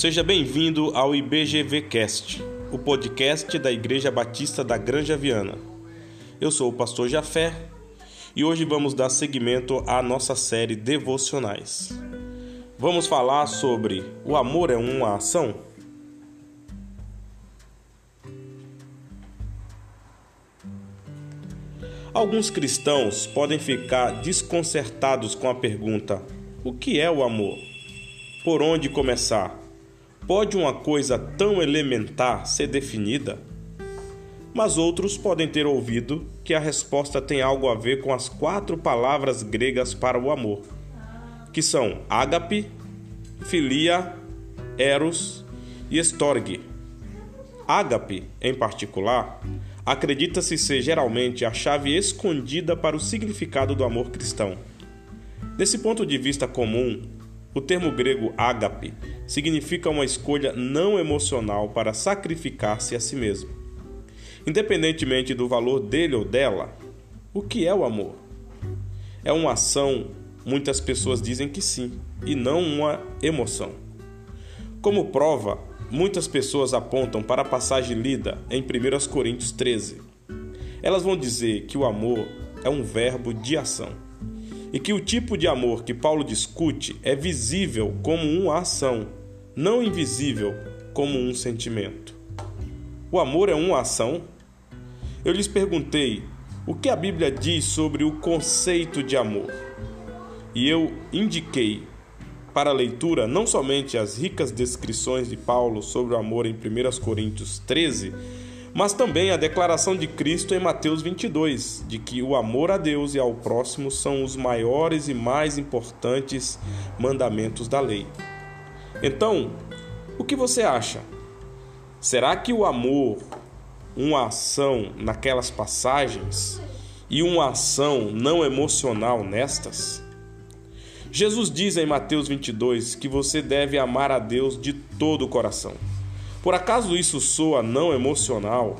Seja bem-vindo ao IBGVcast, o podcast da Igreja Batista da Granja Viana. Eu sou o pastor Jafé e hoje vamos dar seguimento à nossa série Devocionais. Vamos falar sobre o amor é uma ação? Alguns cristãos podem ficar desconcertados com a pergunta: o que é o amor? Por onde começar? Pode uma coisa tão elementar ser definida? Mas outros podem ter ouvido que a resposta tem algo a ver com as quatro palavras gregas para o amor, que são ágape, filia, eros e estorge. Ágape, em particular, acredita-se ser geralmente a chave escondida para o significado do amor cristão. Desse ponto de vista comum, o termo grego ágape significa uma escolha não emocional para sacrificar-se a si mesmo. Independentemente do valor dele ou dela, o que é o amor? É uma ação, muitas pessoas dizem que sim, e não uma emoção. Como prova, muitas pessoas apontam para a passagem lida em 1 Coríntios 13. Elas vão dizer que o amor é um verbo de ação e que o tipo de amor que Paulo discute é visível como uma ação, não invisível como um sentimento. O amor é uma ação? Eu lhes perguntei o que a Bíblia diz sobre o conceito de amor. E eu indiquei para a leitura não somente as ricas descrições de Paulo sobre o amor em 1 Coríntios 13, mas também a declaração de Cristo em Mateus 22, de que o amor a Deus e ao próximo são os maiores e mais importantes mandamentos da lei. Então, o que você acha? Será que o amor, uma ação naquelas passagens e uma ação não emocional nestas? Jesus diz em Mateus 22 que você deve amar a Deus de todo o coração. Por acaso isso soa não emocional?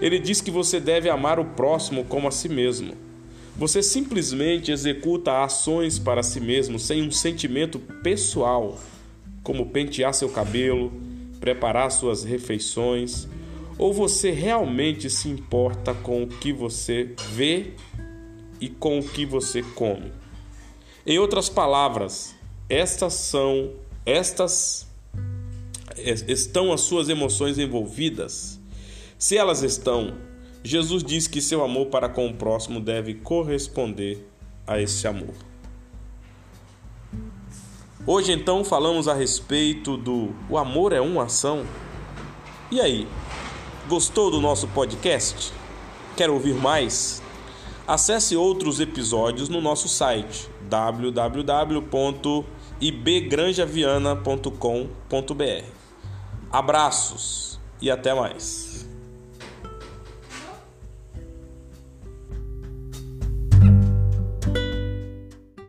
Ele diz que você deve amar o próximo como a si mesmo. Você simplesmente executa ações para si mesmo sem um sentimento pessoal, como pentear seu cabelo, preparar suas refeições, ou você realmente se importa com o que você vê e com o que você come. Em outras palavras, estas são estas estão as suas emoções envolvidas? Se elas estão, Jesus diz que seu amor para com o próximo deve corresponder a esse amor. Hoje então falamos a respeito do o amor é uma ação. E aí, gostou do nosso podcast? Quer ouvir mais? Acesse outros episódios no nosso site www.ibgranjaviana.com.br. Abraços e até mais.